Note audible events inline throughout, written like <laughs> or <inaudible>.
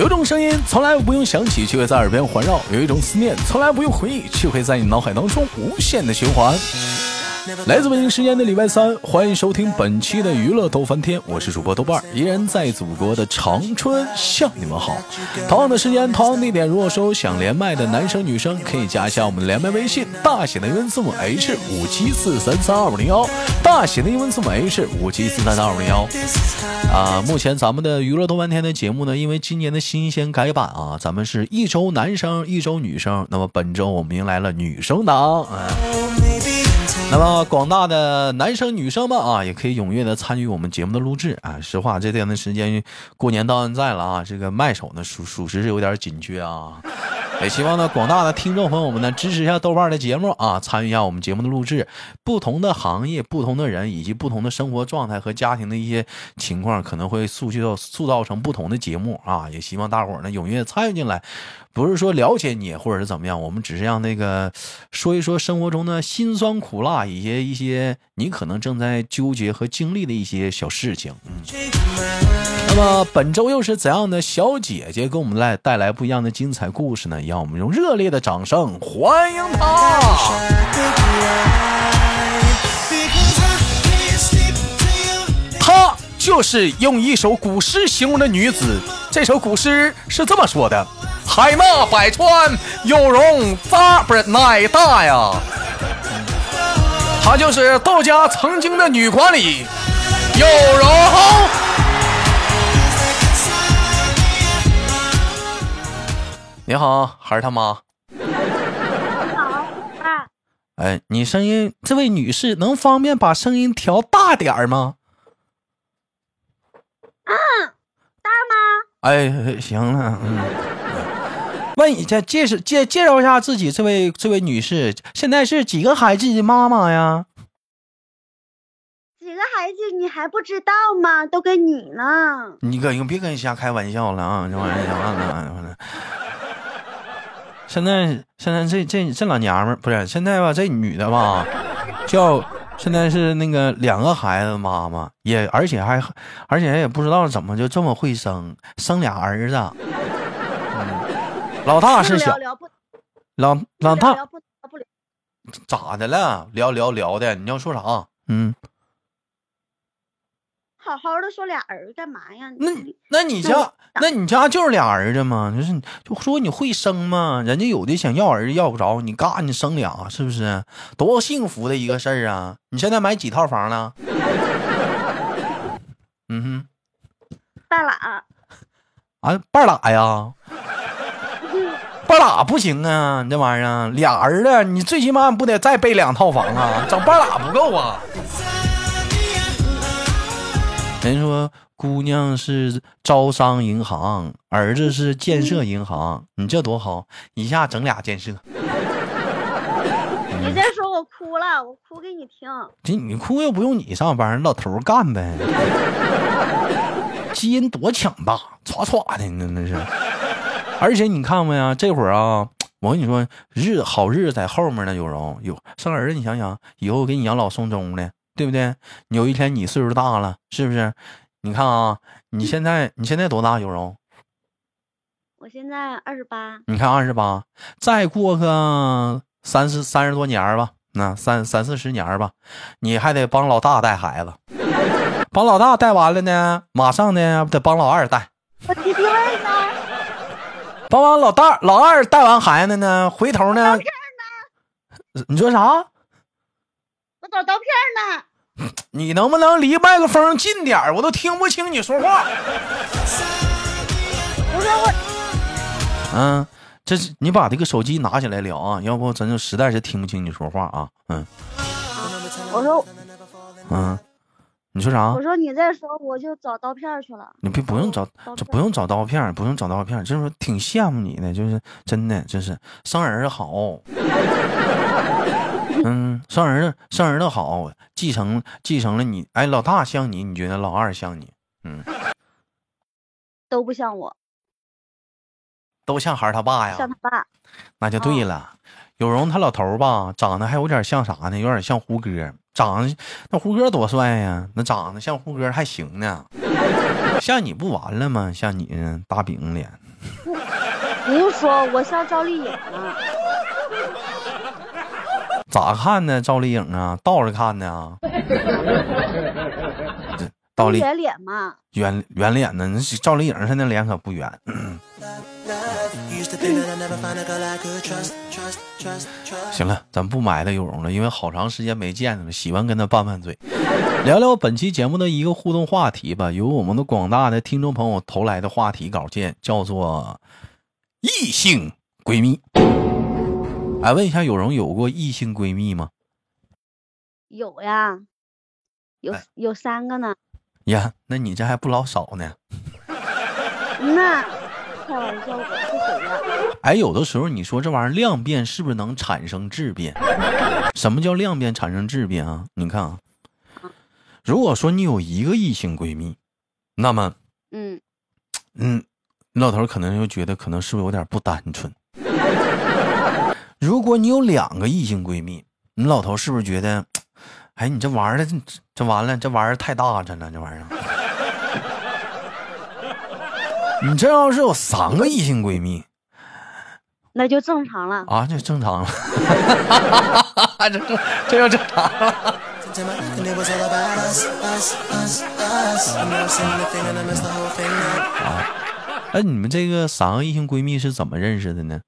有种声音从来不用想起，却会在耳边环绕；有一种思念从来不用回忆，却会在你脑海当中无限的循环。来自北京时间的礼拜三，欢迎收听本期的娱乐逗翻天，我是主播豆瓣儿，依然在祖国的长春向你们好。同样的时间，同样地点，如果说想连麦的男生女生，可以加一下我们的连麦微信，大写的英文字母 H 五七四三三二五零幺，大写的英文字母 H 五七四三三二五零幺。啊，目前咱们的娱乐逗翻天的节目呢，因为今年的新鲜改版啊，咱们是一周男生，一周女生。那么本周我们迎来了女生党，那么广大的男生女生们啊，也可以踊跃的参与我们节目的录制啊。实话，这段的时间过年到现在了啊，这个麦手呢属属实是有点紧缺啊。也希望呢广大的听众朋友们呢支持一下豆瓣的节目啊，参与一下我们节目的录制。不同的行业、不同的人以及不同的生活状态和家庭的一些情况，可能会塑造塑造成不同的节目啊。也希望大伙儿呢踊跃参与进来，不是说了解你或者是怎么样，我们只是让那个说一说生活中的辛酸苦辣，一些一些你可能正在纠结和经历的一些小事情。嗯。那么本周又是怎样的小姐姐给我们来带来不一样的精彩故事呢？让我们用热烈的掌声欢迎她！她就是用一首古诗形容的女子。这首古诗是这么说的：“海纳百川，有容咋不是乃大呀？”她就是窦家曾经的女管理，有容。你好，孩儿他妈。你好，爸。哎，你声音，这位女士能方便把声音调大点儿吗？嗯，大吗？哎，行了，嗯。问一下，介绍介介绍一下自己，这位这位女士现在是几个孩子的妈妈呀？几个孩子你还不知道吗？都跟你呢。你可别跟人瞎开玩笑了啊！这玩意儿，完了完了。现在现在这这这老娘们儿不是现在吧？这女的吧，<laughs> 叫现在是那个两个孩子妈妈，也而且还而且也不知道怎么就这么会生，生俩儿子。老大是小，老老大咋的了？聊聊聊的，你要说啥？嗯。好好的说俩儿子干嘛呀？那那你家那你家就是俩儿子吗？就是就说你会生吗？人家有的想要儿子要不着，你嘎你生俩是不是？多幸福的一个事儿啊！你现在买几套房了？<laughs> 嗯哼，半拉啊，半拉呀，半拉不行啊！你这玩意儿俩儿子，你最起码不得再备两套房啊？整半拉不够啊！<laughs> 人说姑娘是招商银行，儿子是建设银行，你这多好，一下整俩建设。<laughs> 你再说我哭了，我哭给你听。这你哭又不用你上班，老头干呗。<laughs> 基因多强大，歘歘的那那是。而且你看没呀，这会儿啊，我跟你说，日好日子在后面呢，有容有生儿子，你想想，以后给你养老送终呢。对不对？有一天你岁数大了，是不是？你看啊，你现在你现在多大？有容？我现在二十八。你看二十八，再过个三十三十多年吧，那三三四十年吧，你还得帮老大带孩子，<laughs> 帮老大带完了呢，马上呢得帮老二带。我弟弟妹呢？帮完老大老二带完孩子呢，回头呢？呢你说啥？我找刀片呢？<sniffs> 你能不能离麦克风近点我都听不清你说话。不是我。嗯，这是你把这个手机拿起来聊啊，要不咱就实在是听不清你说话啊。嗯。我说。嗯，你说啥？我说你再说，我就找刀片去了。你别不用找，这不用找刀片，不用找刀片，就是挺羡慕你的，就是真的，就是生儿子好。<laughs> <laughs> 嗯，生儿子生儿子好，继承继承了你。哎，老大像你，你觉得老二像你？嗯，都不像我，都像孩儿他爸呀。像他爸，那就对了。有容他老头吧，长得还有点像啥呢？有点像胡歌。长得那胡歌多帅呀！那长得像胡歌还行呢。像你不完了吗？像你大饼脸。不用说，我像赵丽颖呢。咋看呢？赵丽颖啊，倒着看呢。<laughs> 赵丽圆脸嘛，圆圆脸呢？那赵丽颖她那脸可不圆。行了，咱不埋汰有容了，因为好长时间没见了，喜欢跟他拌拌嘴，聊聊本期节目的一个互动话题吧。由我们的广大的听众朋友投来的话题稿件叫做“异性闺蜜”。哎，问一下，有容有过异性闺蜜吗？有呀，有有三个呢。呀，那你这还不老少呢。<laughs> 那开玩笑，我是谁呀？哎，有的时候你说这玩意儿量变是不是能产生质变？什么叫量变产生质变啊？你看啊，如果说你有一个异性闺蜜，那么，嗯嗯，老头可能就觉得可能是不是有点不单纯？如果你有两个异性闺蜜，你老头是不是觉得，<tsk> 哎，你这玩意儿这这完了，这玩意儿太大着了，这玩意儿。<laughs> 你这要是有三个异性闺蜜，那就正常了啊，就正常了，<laughs> 这这这就正常了。啊，哎，你们这个三个异性闺蜜是怎么认识的呢？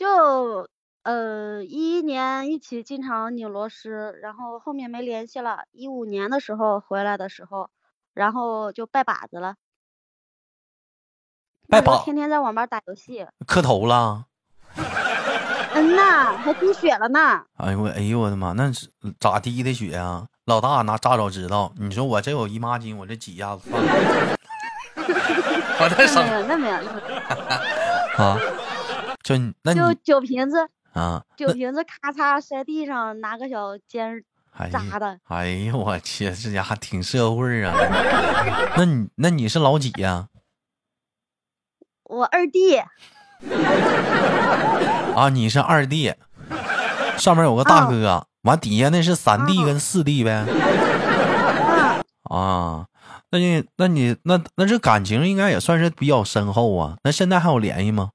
就呃一一年一起进厂拧螺丝，然后后面没联系了。一五年的时候回来的时候，然后就拜把子了。拜把天天在网吧打游戏。磕头了。嗯呐，还滴血了呢。哎呦我，哎呦我的妈，那是咋滴的血啊？老大拿炸早知道。你说我这有姨妈巾，我这挤一下子算了。<laughs> 我这没有，那没有，那没有。<laughs> 啊。就那就酒瓶子啊，酒瓶子咔嚓摔地上，拿个小尖扎的。哎呀，我去，这家伙挺社会啊。那你那你是老几呀？我二弟。<laughs> 啊，你是二弟，上面有个大哥，完底下那是三弟跟四弟呗。啊，那你那你那那这感情应该也算是比较深厚啊。那现在还有联系吗？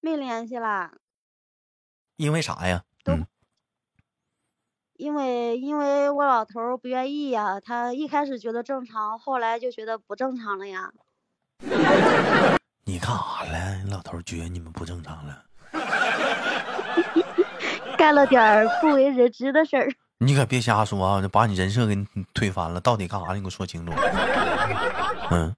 没联系啦，因为啥呀？嗯，因为因为我老头不愿意呀，他一开始觉得正常，后来就觉得不正常了呀。<laughs> 你干啥了？你老头觉得你们不正常了？干了点不为人知的事儿。你可别瞎说啊！就把你人设给你推翻了。到底干啥？你给我说清楚。嗯。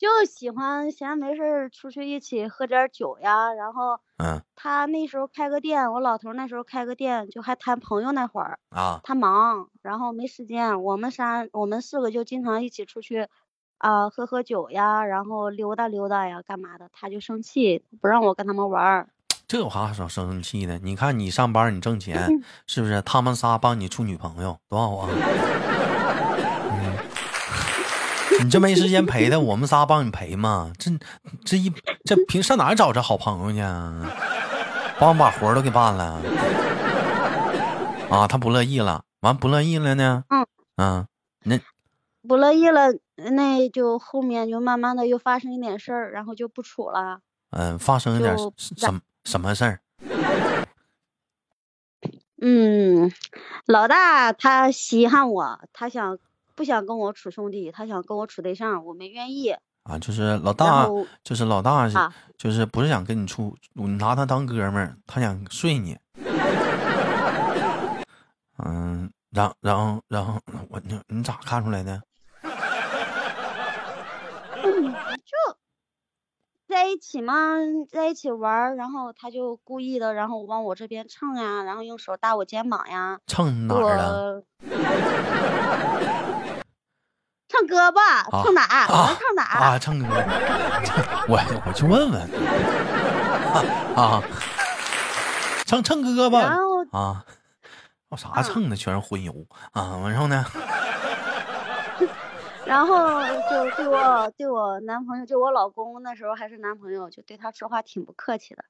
就喜欢闲没事出去一起喝点酒呀，然后，嗯，他那时候开个店，我老头那时候开个店，就还谈朋友那会儿啊，他忙，然后没时间，我们仨我们四个就经常一起出去，啊，喝喝酒呀，然后溜达溜达呀，干嘛的，他就生气，不让我跟他们玩儿。<tsk> 这有啥生生气的？你看你上班你挣钱，<laughs> 是不是？他们仨帮你处女朋友，多好啊！你这没时间陪他，我们仨帮你陪嘛？这这一这平上哪找这好朋友去？帮我把活都给办了啊！他不乐意了，完不乐意了呢？嗯嗯，那不乐意了，那就后面就慢慢的又发生一点事儿，然后就不处了。嗯，发生一点什什么事儿？嗯，老大他稀罕我，他想。不想跟我处兄弟，他想跟我处对象，我没愿意啊。就是老大，就是老大是，就是不是想跟你处，你拿他当哥们儿，他想睡你。嗯，然然后然后我你你咋看出来的？<laughs> 就在一起嘛，在一起玩，然后他就故意的，然后往我这边蹭呀，然后用手搭我肩膀呀，蹭哪儿了？蹭胳膊，蹭哪？啊，唱哪？啊，唱歌。<laughs> 我我去问问。<laughs> 啊，唱唱歌吧。啊，我啥唱的？全是荤油啊！然后呢？<laughs> 然后就对我对我男朋友，就我老公那时候还是男朋友，就对他说话挺不客气的。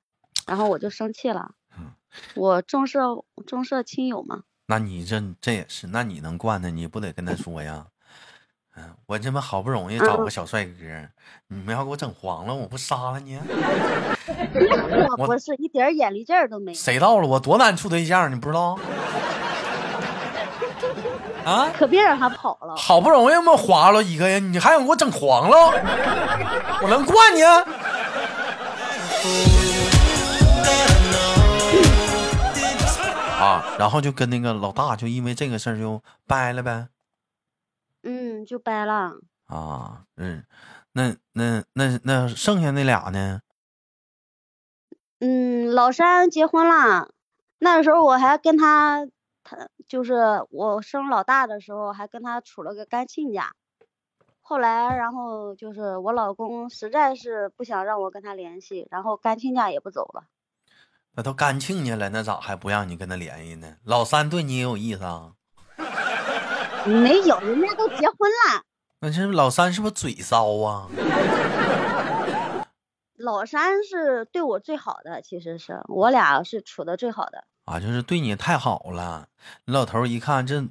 然后我就生气了。我重色重色轻友嘛。那你这这也是？那你能惯他？你不得跟他说呀？嗯，我这么好不容易找个小帅哥，你们要给我整黄了，我不杀了你？<laughs> 我不是一点眼力劲儿都没。谁到了？我多难处对象，你不知道？<laughs> 啊！可别让他跑了。好不容易么划了一个人，你还想给我整黄了？我能惯你？<laughs> 啊！然后就跟那个老大，就因为这个事儿就掰了呗。嗯，就掰了。啊，嗯，那那那那剩下那俩呢？嗯，老三结婚了，那时候我还跟他，他就是我生老大的时候还跟他处了个干亲家。后来，然后就是我老公实在是不想让我跟他联系，然后干亲家也不走了。那都干亲家了，那咋还不让你跟他联系呢？老三对你也有意思啊？没有，人家都结婚了。那这老三是不是嘴骚啊？<laughs> 老三是对我最好的，其实是我俩是处的最好的。啊，就是对你太好了。你老头一看这，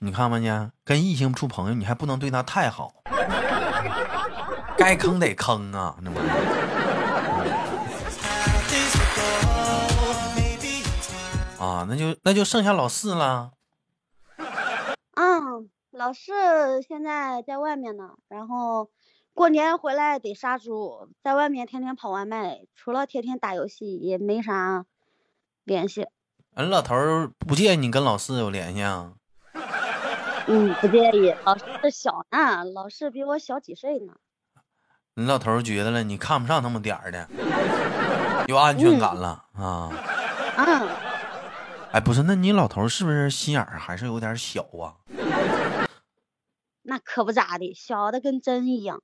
你看吧呢，跟异性处朋友，你还不能对他太好，该坑得坑啊，那玩意啊，那就那就剩下老四了。嗯，老四现在在外面呢，然后过年回来得杀猪，在外面天天跑外卖，除了天天打游戏也没啥联系。俺老头不介意你跟老四有联系啊？<laughs> 嗯，不介意。老四小呢，老四比我小几岁呢。<laughs> 你老头觉得了，你看不上那么点儿的，有安全感了啊？嗯。哎，不是，那你老头是不是心眼儿还是有点小啊？那可不咋的，小的跟针一样。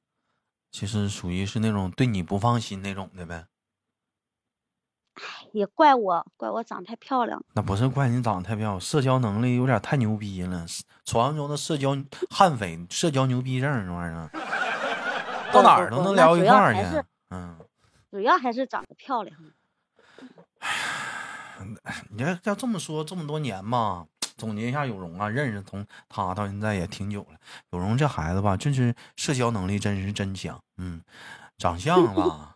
其实属于是那种对你不放心那种的呗。哎，也怪我，怪我长太漂亮。那不是怪你长得太漂亮，社交能力有点太牛逼了，传说中的社交悍匪，社交牛逼症这玩意儿，到哪儿都能聊一块儿去。嗯，主要还是长得漂亮。你要要这么说，这么多年嘛，总结一下，有容啊，认识从他到现在也挺久了。有容这孩子吧，就是社交能力真是真强，嗯，长相吧，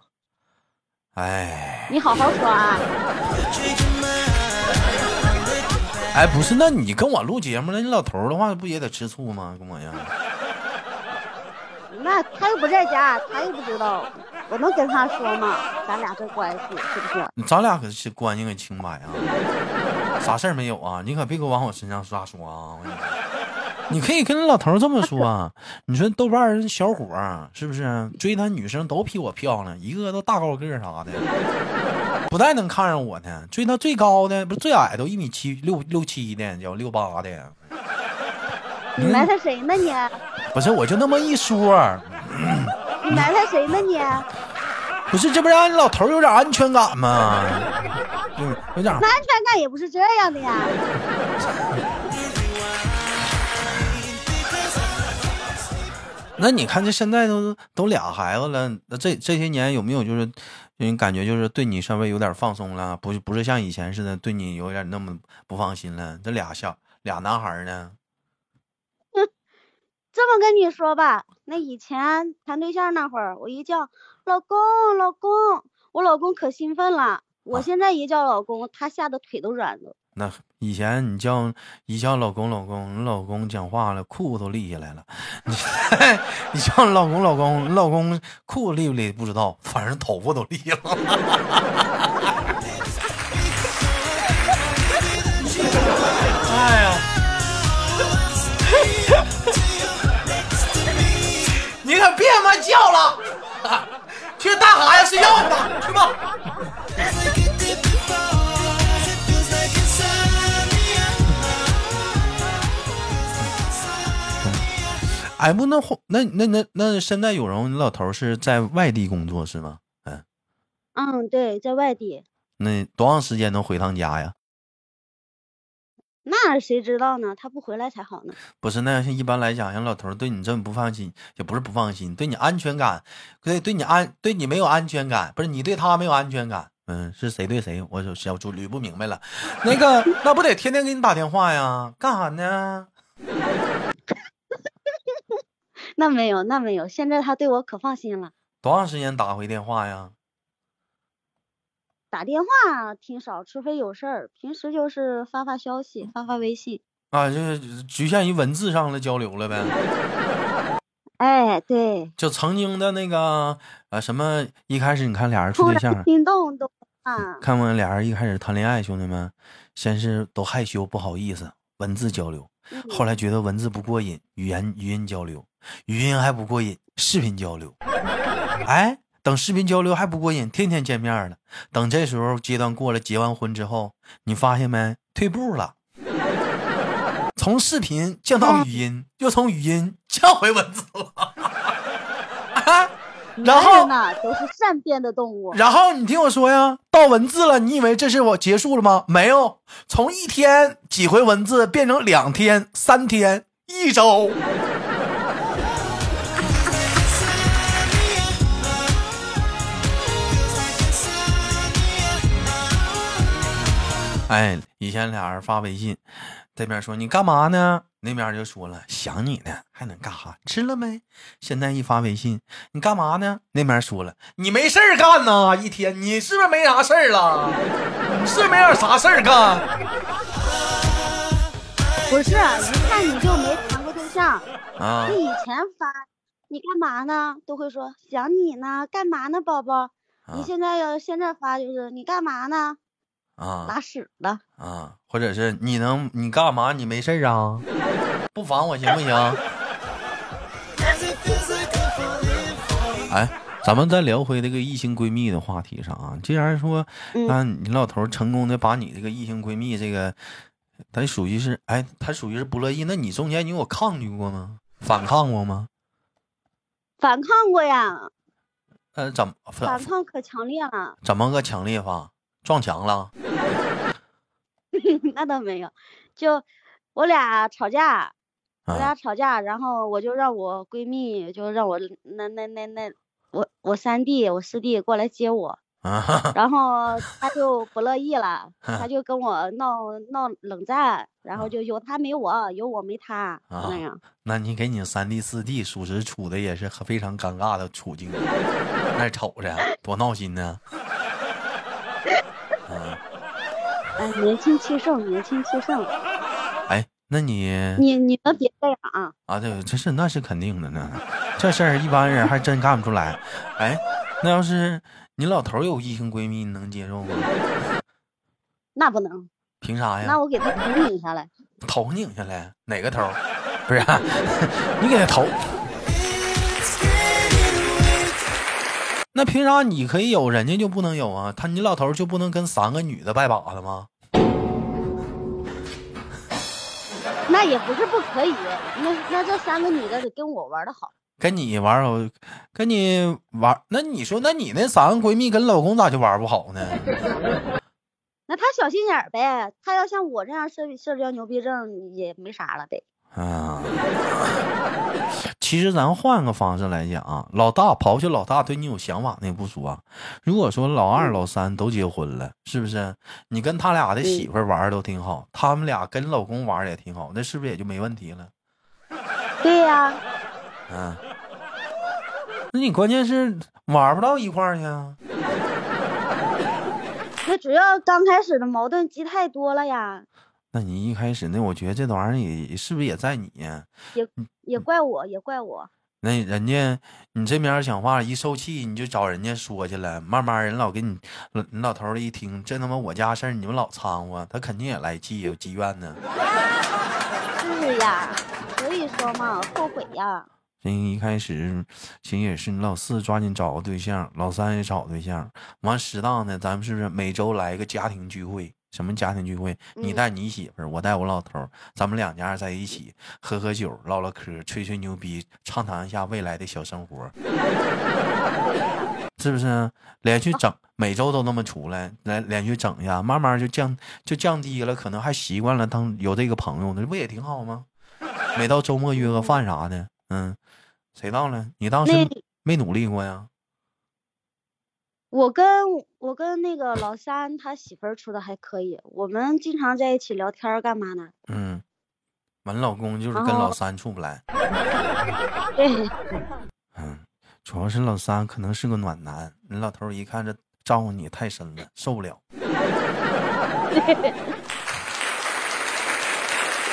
哎，你好好说啊。哎，不是，那你跟我录节目，那你老头的话不也得吃醋吗？跟我一样。那他又不在家，他又不知道。我能跟他说吗？咱俩这关系是不是？咱俩可是关系可清白啊，啥事儿没有啊？你可别给我往我身上刷说啊！你可以跟老头这么说啊，<laughs> 你说豆瓣小伙是不是追他女生都比我漂亮，一个个都大高个啥的，不带能看上我呢。追他最高的不是最矮都一米七六六七的，叫六八的。你埋汰谁呢你？不是，我就那么一说。你埋汰谁呢你？不是，这不让你老头有点安全感吗？嗯，有点。那安全感也不是这样的呀。那你看，这现在都都俩孩子了，那这这些年有没有就是你感觉就是对你稍微有点放松了？不不是像以前似的对你有点那么不放心了？这俩小俩男孩呢？这么跟你说吧，那以前谈对象那会儿，我一叫老公老公，我老公可兴奋了。我现在一叫老公，他吓得腿都软了。那以前你叫一叫老公老公，你老公讲话了，裤子都立起来了。你 <laughs> 你叫老公老公，你老公裤子立不立不知道，反正头发都立了。叫了，去大海呀睡觉去吧，去吧。哎不，那那那那那现在有容，你老头是在外地工作是吗？嗯，嗯，对，在外地。那多长时间能回趟家呀？那谁知道呢？他不回来才好呢。不是，那像一般来讲，像老头对你这么不放心，也不是不放心，对你安全感，对对你安，对你没有安全感，不是你对他没有安全感。嗯，是谁对谁？我小猪捋不明白了。那个，<laughs> 那不得天天给你打电话呀？干啥呢？<laughs> 那没有，那没有，现在他对我可放心了。多长时间打回电话呀？打电话挺少，除非有事儿，平时就是发发消息，发发微信。啊，就是局限于文字上的交流了呗。<laughs> 哎，对，就曾经的那个呃什么，一开始你看俩人处对象，心动都啊，看过俩人一开始谈恋爱，兄弟们，先是都害羞不好意思，文字交流，嗯后来觉得文字不过瘾，语言语音交流，语音还不过瘾，视频交流，<laughs> 哎，等视频交流还不过瘾，天天见面了。等这时候阶段过了，结完婚之后，你发现没？退步了，从视频降到语音，又从语音降回文字了。<laughs> 啊然男后人呐都是善变的动物。然后你听我说呀，到文字了，你以为这是我结束了吗？没有，从一天几回文字变成两天、三天、一周。哎，以前俩人发微信，这边说你干嘛呢？那边就说了想你呢，还能干啥？吃了没？现在一发微信，你干嘛呢？那边说了你没事儿干呐，一天你是不是没啥事儿了？你是没点啥事儿干？不是，一看你就没谈过对象。啊你以前发你干嘛呢，都会说想你呢，干嘛呢，宝宝？你啊现在要现在发就是你干嘛呢？啊拉屎了。啊！或者是你能你干嘛？你没事儿啊？<laughs> 不烦我行不行？哎，咱们再聊回这个异性闺蜜的话题上啊。既然说，嗯啊，你老头成功的把你这个异性闺蜜这个，他属于是哎，他属于是不乐意。那你中间你有抗拒过吗？反抗过吗？反抗过呀，呃，怎么反反抗可强烈了。怎么个强烈法？撞墙了？<laughs> 那倒没有，就我俩吵架，我俩啊吵架，然后我就让我闺蜜，就让我那那那那我我三弟我四弟过来接我，啊！然后他就不乐意了，<laughs> 他就跟我闹闹冷战，然后就有他没我，有我没他啊那样。那你给你三弟四弟属实处的也是非常尴尬的处境，那瞅着多闹心呢。<laughs> 年轻气盛，年轻气盛，哎，那你你你能别这样啊！啊，对，这是那是肯定的呢，这事儿一般人还真干不出来。哎，那要是你老头有异性闺蜜，你能接受吗？那不能，凭啥呀那？我给他头拧下来。头拧下来，哪个头？不是、啊 <laughs> 你给他头。那凭啥你可以有，人家就不能有啊？他你老头就不能跟三个女的拜把子吗？那也不是不可以，那那这三个女的得跟我玩的好。跟你玩我，跟你玩，那你说，那你那三个闺蜜跟老公咋就玩不好呢？<laughs> 那他小心眼儿呗，他要像我这样社社交牛逼症也没啥了呗。啊，其实咱换个方式来讲啊，老大刨去老大对你有想法那不说啊，如果说老二、老三都结婚了，是不是？你跟他俩的媳妇玩儿都挺好，他们俩跟老公玩儿也挺好，那是不是也就没问题了？对呀、嗯，那你关键是玩不到一块儿去啊。那主要刚开始的矛盾积太多了呀，那你一开始那，我觉得这玩意儿也是不是也在你呀？也怪我，也怪我。那人家你这边讲话一受气，你就找人家说去了，慢慢人老给你，老你老头儿一听，这他妈我家事儿，你们老掺和，他肯定也来气，有积怨呢。<laughs> 是呀，所以说嘛，后悔呀。人一开始其实也是你老四抓紧找个对象，老三也找对象，完适当的咱们是不是每周来一个家庭聚会？什么家庭聚会？你嗯带你媳妇儿，我带我老头儿，咱们两家在一起喝喝酒、唠唠嗑、吹吹牛逼，畅谈一下未来的小生活。<laughs> 是不是？连续整，每周都那么出来，来连续整一下，慢慢就降就降低了，可能还习惯了当有这个朋友，那不也挺好吗？每到周末约个饭啥的，嗯，谁到了？你当时没努力过呀？我跟我跟那个老三他媳妇儿处的还可以，我们经常在一起聊天儿干嘛呢？嗯，完老公就是跟老三处不来。<laughs> 对，嗯，主要是老三可能是个暖男，你老头一看这照顾你太深了，受不了。<laughs>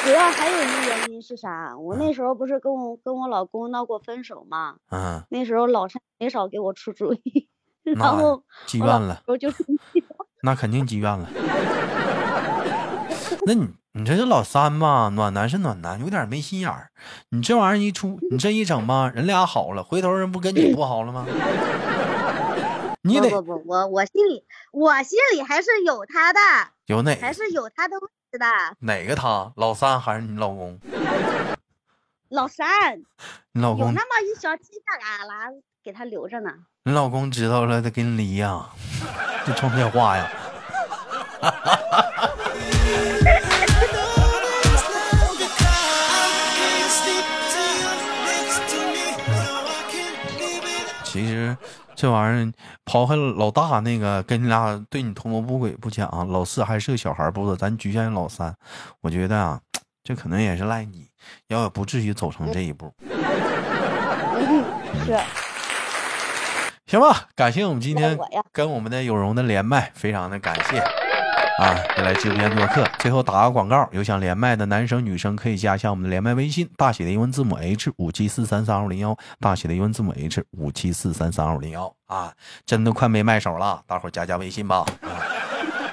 主要还有一个原因是啥？我那时候不是跟我跟我老公闹过分手吗？嗯，那时候老三没少给我出主意，然那后积怨了，我就是那肯定积怨了。那你你这是老三吧，暖男是暖男，有点没心眼儿。你这玩意儿一出，你这一整吧，人俩好了，回头人不跟你不好了吗？你得不不不，我我心里我心里还是有他的，有哪还是有他的位置的。哪个他？老三还是你老公？老三老公那么一小犄角旮旯给他留着呢。你老公知道了，他跟你离呀？就冲电话呀？其实这玩意儿抛开老大那个跟你俩对你图谋不轨不讲，老四还是个小孩，不说咱局限于老三，我觉得啊，这可能也是赖你，要不至于走成这一步。<laughs> 嗯，是行吧，感谢我们今天跟我们的有容的连麦，非常的感谢啊，也来直播间做客。最后打个广告，有想连麦的男生女生可以加一下我们的连麦微信，大写的英文字母 H 五七四三三二零幺，大写的英文字母 H 五七四三三二零幺啊，真的快没卖手了，大伙儿加加微信吧。啊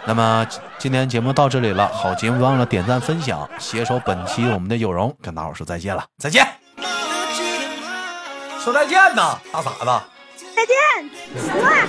那么今天节目到这里了，好节目忘了点赞分享，携手本期我们的有容跟大伙儿说再见了，再见，说再见呐，大傻子。再见哇